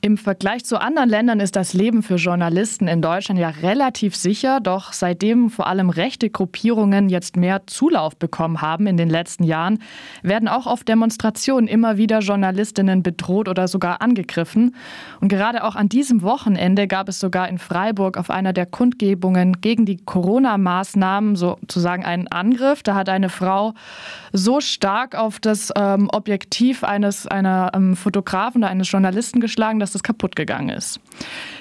Im Vergleich zu anderen Ländern ist das Leben für Journalisten in Deutschland ja relativ sicher, doch seitdem vor allem rechte Gruppierungen jetzt mehr Zulauf bekommen haben in den letzten Jahren, werden auch auf Demonstrationen immer wieder Journalistinnen bedroht oder sogar angegriffen. Und gerade auch an diesem Wochenende gab es sogar in Freiburg auf einer der Kundgebungen gegen die Corona-Maßnahmen sozusagen einen Angriff. Da hat eine Frau so stark auf das ähm, Objektiv eines einer ähm, Fotografen oder eines Journalisten geschlagen, dass es kaputt gegangen ist.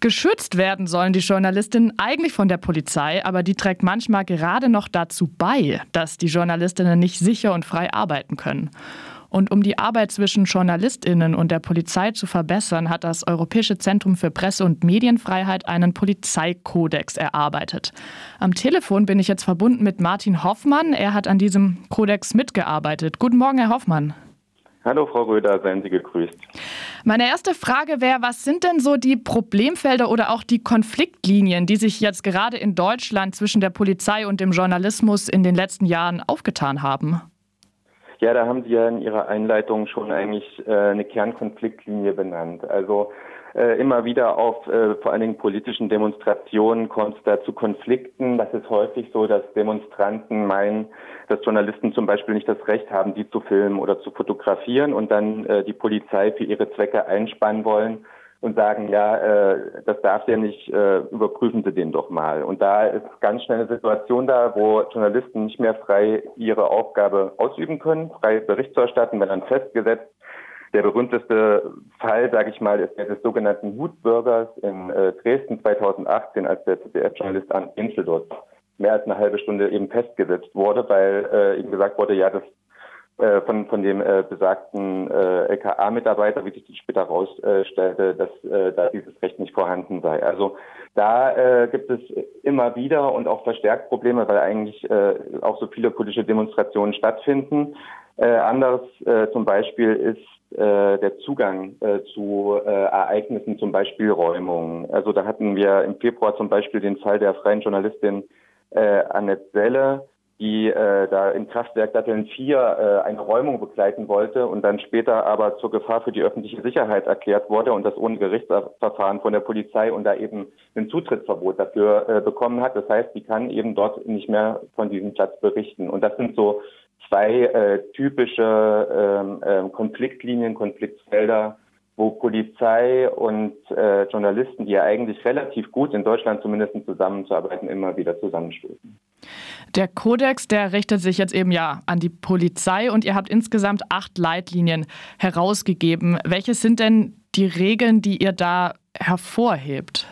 Geschützt werden sollen die Journalistinnen eigentlich von der Polizei, aber die trägt manchmal gerade noch dazu bei, dass die Journalistinnen nicht sicher und frei arbeiten können. Und um die Arbeit zwischen Journalistinnen und der Polizei zu verbessern, hat das Europäische Zentrum für Presse- und Medienfreiheit einen Polizeikodex erarbeitet. Am Telefon bin ich jetzt verbunden mit Martin Hoffmann. Er hat an diesem Kodex mitgearbeitet. Guten Morgen, Herr Hoffmann. Hallo Frau Röder, seien Sie gegrüßt. Meine erste Frage wäre, was sind denn so die Problemfelder oder auch die Konfliktlinien, die sich jetzt gerade in Deutschland zwischen der Polizei und dem Journalismus in den letzten Jahren aufgetan haben? Ja, da haben Sie ja in Ihrer Einleitung schon eigentlich äh, eine Kernkonfliktlinie benannt. Also äh, immer wieder auf äh, vor allen Dingen politischen Demonstrationen kommt es da zu Konflikten. Das ist häufig so, dass Demonstranten meinen, dass Journalisten zum Beispiel nicht das Recht haben, die zu filmen oder zu fotografieren und dann äh, die Polizei für ihre Zwecke einspannen wollen und sagen, ja, äh, das darf ja nicht, äh, überprüfen Sie den doch mal. Und da ist ganz schnell eine Situation da, wo Journalisten nicht mehr frei ihre Aufgabe ausüben können, frei Bericht zu erstatten, wenn dann festgesetzt der berühmteste Fall, sage ich mal, ist der des sogenannten Hutbürgers in äh, Dresden 2018, als der ZDF-Journalist Arndt Insel dort mehr als eine halbe Stunde eben festgesetzt wurde, weil äh, ihm gesagt wurde, ja, das äh, von, von dem äh, besagten äh, LKA-Mitarbeiter, wie sich das später herausstellte, dass äh, da dieses Recht nicht vorhanden sei. Also da äh, gibt es immer wieder und auch verstärkt Probleme, weil eigentlich auch so viele politische Demonstrationen stattfinden. Äh, anders äh, zum Beispiel ist äh, der Zugang äh, zu äh, Ereignissen, zum Beispiel Räumungen. Also da hatten wir im Februar zum Beispiel den Fall der freien Journalistin äh, Annette Selle, die äh, da im Kraftwerk Datteln 4 äh, eine Räumung begleiten wollte und dann später aber zur Gefahr für die öffentliche Sicherheit erklärt wurde und das ohne Gerichtsverfahren von der Polizei und da eben ein Zutrittsverbot dafür äh, bekommen hat. Das heißt, die kann eben dort nicht mehr von diesem Platz berichten. Und das sind so zwei äh, typische ähm, äh, Konfliktlinien, Konfliktfelder, wo Polizei und äh, Journalisten, die ja eigentlich relativ gut in Deutschland zumindest zusammenzuarbeiten, immer wieder zusammenstoßen. Der Kodex, der richtet sich jetzt eben ja an die Polizei und ihr habt insgesamt acht Leitlinien herausgegeben. Welche sind denn die Regeln, die ihr da hervorhebt?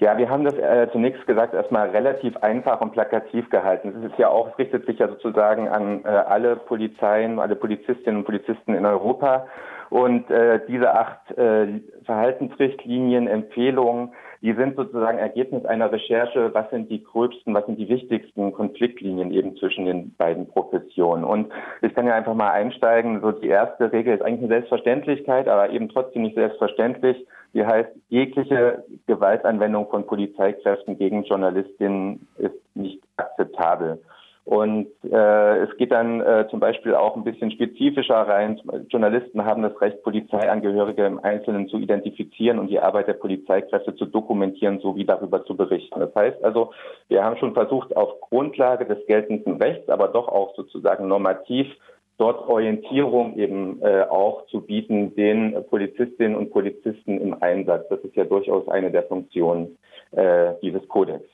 Ja, wir haben das äh, zunächst gesagt erstmal relativ einfach und plakativ gehalten. Es ist ja auch, es richtet sich ja sozusagen an äh, alle Polizeien, alle Polizistinnen und Polizisten in Europa. Und äh, diese acht äh, Verhaltensrichtlinien, Empfehlungen, die sind sozusagen Ergebnis einer Recherche, was sind die gröbsten, was sind die wichtigsten Konfliktlinien eben zwischen den beiden Professionen. Und ich kann ja einfach mal einsteigen. So die erste Regel ist eigentlich eine Selbstverständlichkeit, aber eben trotzdem nicht selbstverständlich. Die heißt, jegliche Gewaltanwendung von Polizeikräften gegen Journalistinnen ist nicht akzeptabel. Und äh, es geht dann äh, zum Beispiel auch ein bisschen spezifischer rein. Journalisten haben das Recht, Polizeiangehörige im Einzelnen zu identifizieren und die Arbeit der Polizeikräfte zu dokumentieren sowie darüber zu berichten. Das heißt also, wir haben schon versucht, auf Grundlage des geltenden Rechts, aber doch auch sozusagen normativ dort Orientierung eben äh, auch zu bieten den Polizistinnen und Polizisten im Einsatz. Das ist ja durchaus eine der Funktionen äh, dieses Kodex.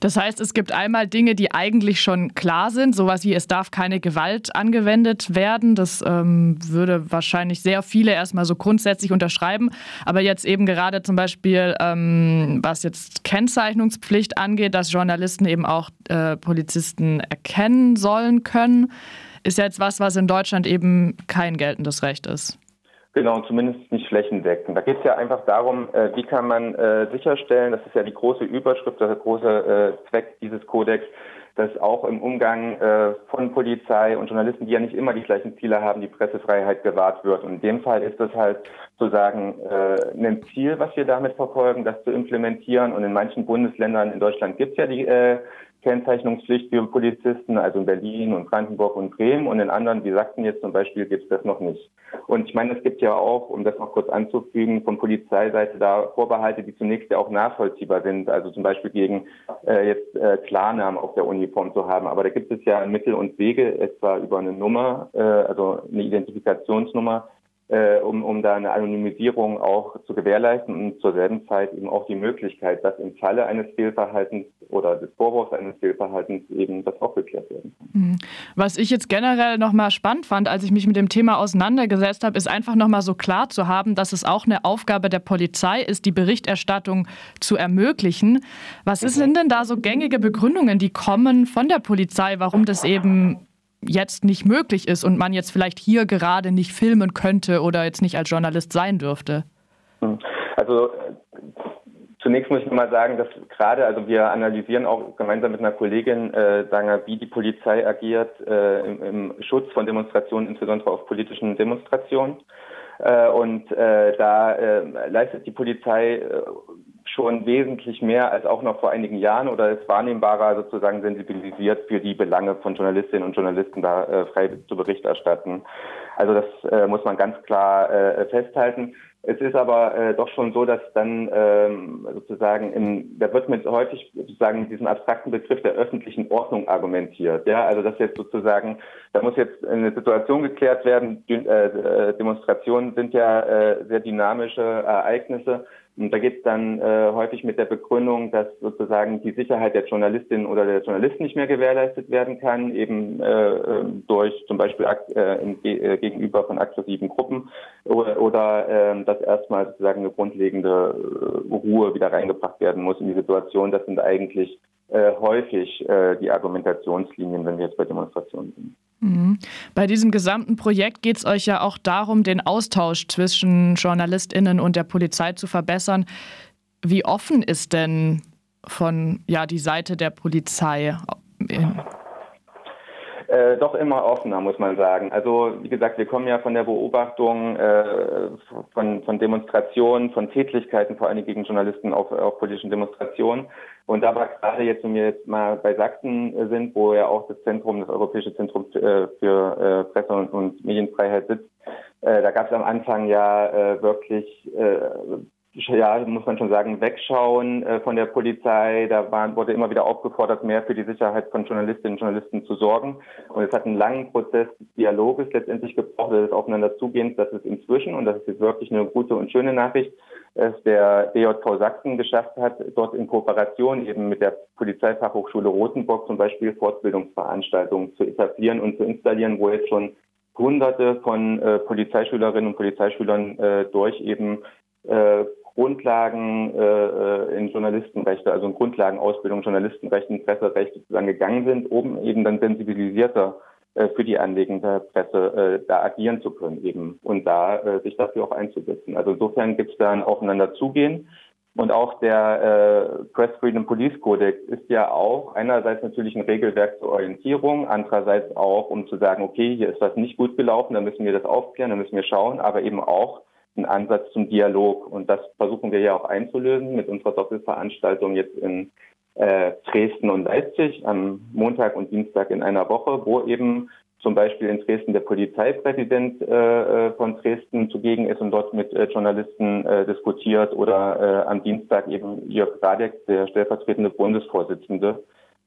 Das heißt, es gibt einmal Dinge, die eigentlich schon klar sind, sowas wie es darf keine Gewalt angewendet werden. Das ähm, würde wahrscheinlich sehr viele erstmal so grundsätzlich unterschreiben. Aber jetzt eben gerade zum Beispiel, ähm, was jetzt Kennzeichnungspflicht angeht, dass Journalisten eben auch äh, Polizisten erkennen sollen können ist jetzt was, was in Deutschland eben kein geltendes Recht ist. Genau, zumindest nicht flächendeckend. Da geht es ja einfach darum, äh, wie kann man äh, sicherstellen, das ist ja die große Überschrift, der große äh, Zweck dieses Kodex, dass auch im Umgang äh, von Polizei und Journalisten, die ja nicht immer die gleichen Ziele haben, die Pressefreiheit gewahrt wird. Und in dem Fall ist es halt sozusagen äh, ein Ziel, was wir damit verfolgen, das zu implementieren. Und in manchen Bundesländern in Deutschland gibt es ja die äh, Kennzeichnungspflicht für Polizisten, also in Berlin und Brandenburg und Bremen und in anderen, wie sagten jetzt zum Beispiel, gibt es das noch nicht. Und ich meine, es gibt ja auch, um das noch kurz anzufügen, von Polizeiseite da Vorbehalte, die zunächst ja auch nachvollziehbar sind, also zum Beispiel gegen äh, jetzt äh, Klarnamen auf der Uniform zu haben. Aber da gibt es ja Mittel und Wege, etwa über eine Nummer, äh, also eine Identifikationsnummer, äh, um, um da eine Anonymisierung auch zu gewährleisten und zur selben Zeit eben auch die Möglichkeit, dass im Falle eines Fehlverhaltens oder des Vorwurfs eines Fehlverhaltens eben das auch geklärt werden kann. Mhm. Was ich jetzt generell nochmal spannend fand, als ich mich mit dem Thema auseinandergesetzt habe, ist einfach nochmal so klar zu haben, dass es auch eine Aufgabe der Polizei ist, die Berichterstattung zu ermöglichen. Was mhm. sind denn da so gängige Begründungen, die kommen von der Polizei, warum das eben jetzt nicht möglich ist und man jetzt vielleicht hier gerade nicht filmen könnte oder jetzt nicht als Journalist sein dürfte? Hm. Also Zunächst muss ich mal sagen, dass gerade, also wir analysieren auch gemeinsam mit einer Kollegin, äh, sagen wir, wie die Polizei agiert äh, im, im, Schutz von Demonstrationen, insbesondere auf politischen Demonstrationen. Äh, und äh, da äh, leistet die Polizei äh, schon wesentlich mehr als auch noch vor einigen Jahren oder ist wahrnehmbarer sozusagen sensibilisiert für die Belange von Journalistinnen und Journalisten da äh, frei zu Bericht erstatten. Also das äh, muss man ganz klar äh, festhalten. Es ist aber äh, doch schon so, dass dann ähm, sozusagen im, da wird mit häufig sozusagen mit diesem abstrakten Begriff der öffentlichen Ordnung argumentiert. Ja, also dass jetzt sozusagen, da muss jetzt eine Situation geklärt werden. Äh, äh, Demonstrationen sind ja äh, sehr dynamische Ereignisse und da geht es dann äh, häufig mit der Begründung, dass sozusagen die Sicherheit der Journalistin oder der Journalisten nicht mehr gewährleistet werden kann, eben äh, ähm, durch zum Beispiel äh, im, äh, gegenüber von aggressiven Gruppen oder, oder äh, dass erstmal sozusagen eine grundlegende äh, Ruhe wieder reingebracht werden muss in die Situation. Das sind eigentlich äh, häufig äh, die Argumentationslinien, wenn wir jetzt bei Demonstrationen sind. Mhm. Bei diesem gesamten Projekt geht es euch ja auch darum, den Austausch zwischen JournalistInnen und der Polizei zu verbessern. Wie offen ist denn von ja, die Seite der Polizei? Äh, doch immer offener, muss man sagen. Also wie gesagt, wir kommen ja von der Beobachtung äh, von, von Demonstrationen, von Tätlichkeiten, vor allem gegen Journalisten auf, auf politischen Demonstrationen. Und da war gerade jetzt, wenn wir jetzt mal bei Sachsen äh, sind, wo ja auch das Zentrum, das Europäische Zentrum äh, für äh, Presse- und, und Medienfreiheit sitzt, da gab es am Anfang ja wirklich ja, muss man schon sagen, wegschauen äh, von der Polizei. Da war, wurde immer wieder aufgefordert, mehr für die Sicherheit von Journalistinnen und Journalisten zu sorgen. Und es hat einen langen Prozess des Dialoges letztendlich gebraucht, des Aufeinanderzugehens, dass es inzwischen, und das ist jetzt wirklich eine gute und schöne Nachricht, es der DJV Sachsen geschafft hat, dort in Kooperation eben mit der Polizeifachhochschule Rothenburg zum Beispiel Fortbildungsveranstaltungen zu etablieren und zu installieren, wo jetzt schon Hunderte von äh, Polizeischülerinnen und Polizeischülern äh, durch eben äh, Grundlagen äh, in Journalistenrechte, also in Grundlagenausbildung, Journalistenrechten, Presserecht sozusagen gegangen sind, um eben dann sensibilisierter äh, für die Anliegen der Presse äh, da agieren zu können eben und da äh, sich dafür auch einzusetzen. Also insofern gibt es da ein Aufeinanderzugehen. Und auch der äh, Press Freedom Police Codex ist ja auch einerseits natürlich ein Regelwerk zur Orientierung, andererseits auch, um zu sagen, okay, hier ist was nicht gut gelaufen, dann müssen wir das aufklären, dann müssen wir schauen, aber eben auch ein Ansatz zum Dialog. Und das versuchen wir ja auch einzulösen mit unserer Doppelveranstaltung jetzt in äh, Dresden und Leipzig am Montag und Dienstag in einer Woche, wo eben zum Beispiel in Dresden der Polizeipräsident äh, äh von Dresden zugegen ist und dort mit äh, Journalisten äh, diskutiert oder äh, am Dienstag eben Jörg Radek, der stellvertretende Bundesvorsitzende,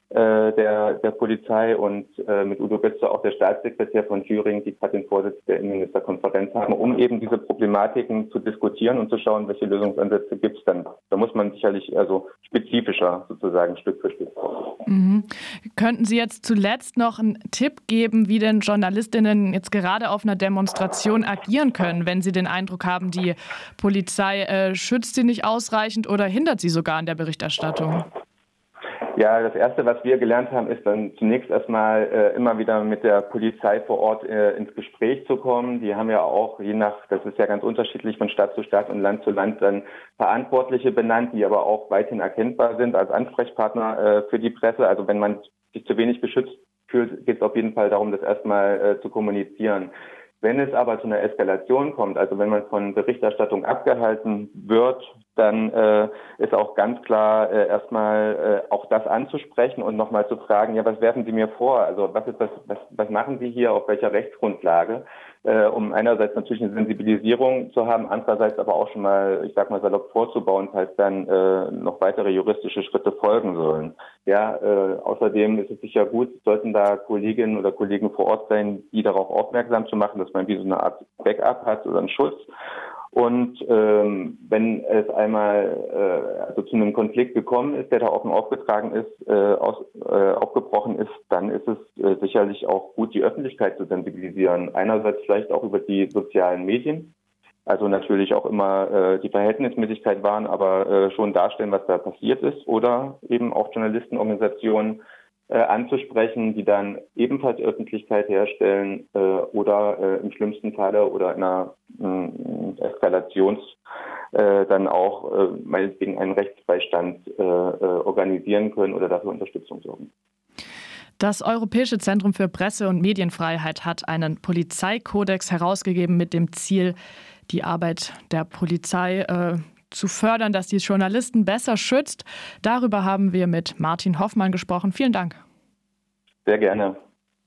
äh, der, der Polizei und äh, mit Udo Götze auch der Staatssekretär von Thüringen, die gerade den Vorsitz der Innenministerkonferenz haben, um eben diese Problematiken zu diskutieren und zu schauen, welche Lösungsansätze gibt es dann. Da muss man sicherlich also spezifischer sozusagen Stück für Stück. Mhm. Könnten Sie jetzt zuletzt noch einen Tipp geben, wie denn Journalistinnen jetzt gerade auf einer Demonstration agieren können, wenn sie den Eindruck haben, die Polizei äh, schützt sie nicht ausreichend oder hindert sie sogar an der Berichterstattung? Ja, das Erste, was wir gelernt haben, ist dann zunächst erstmal äh, immer wieder mit der Polizei vor Ort äh, ins Gespräch zu kommen. Die haben ja auch, je nach, das ist ja ganz unterschiedlich von Stadt zu Stadt und Land zu Land, dann Verantwortliche benannt, die aber auch weithin erkennbar sind als Ansprechpartner äh, für die Presse. Also wenn man sich zu wenig geschützt fühlt, geht es auf jeden Fall darum, das erstmal äh, zu kommunizieren. Wenn es aber zu einer Eskalation kommt, also wenn man von Berichterstattung abgehalten wird, dann äh, ist auch ganz klar äh, erstmal äh, auch das anzusprechen und nochmal zu fragen, ja, was werfen Sie mir vor? Also was ist das, was, was machen Sie hier, auf welcher Rechtsgrundlage? Äh, um einerseits natürlich eine Sensibilisierung zu haben, andererseits aber auch schon mal, ich sag mal salopp vorzubauen, falls dann äh, noch weitere juristische Schritte folgen sollen. Ja, äh, außerdem ist es sicher gut, sollten da Kolleginnen oder Kollegen vor Ort sein, die darauf aufmerksam zu machen, dass man wie so eine Art Backup hat oder einen Schutz. Und ähm, wenn es einmal äh, also zu einem Konflikt gekommen ist, der da offen aufgetragen ist, äh, aus, äh, aufgebrochen ist, dann ist es äh, sicherlich auch gut, die Öffentlichkeit zu sensibilisieren. Einerseits vielleicht auch über die sozialen Medien, also natürlich auch immer äh, die Verhältnismäßigkeit wahren, aber äh, schon darstellen, was da passiert ist, oder eben auch Journalistenorganisationen äh, anzusprechen, die dann ebenfalls Öffentlichkeit herstellen äh, oder äh, im schlimmsten Falle oder in einer äh, Eskalations äh, dann auch äh, meinetwegen einen Rechtsbeistand äh, äh, organisieren können oder dafür Unterstützung sorgen. Das Europäische Zentrum für Presse- und Medienfreiheit hat einen Polizeikodex herausgegeben mit dem Ziel, die Arbeit der Polizei äh, zu fördern, dass die Journalisten besser schützt. Darüber haben wir mit Martin Hoffmann gesprochen. Vielen Dank. Sehr gerne.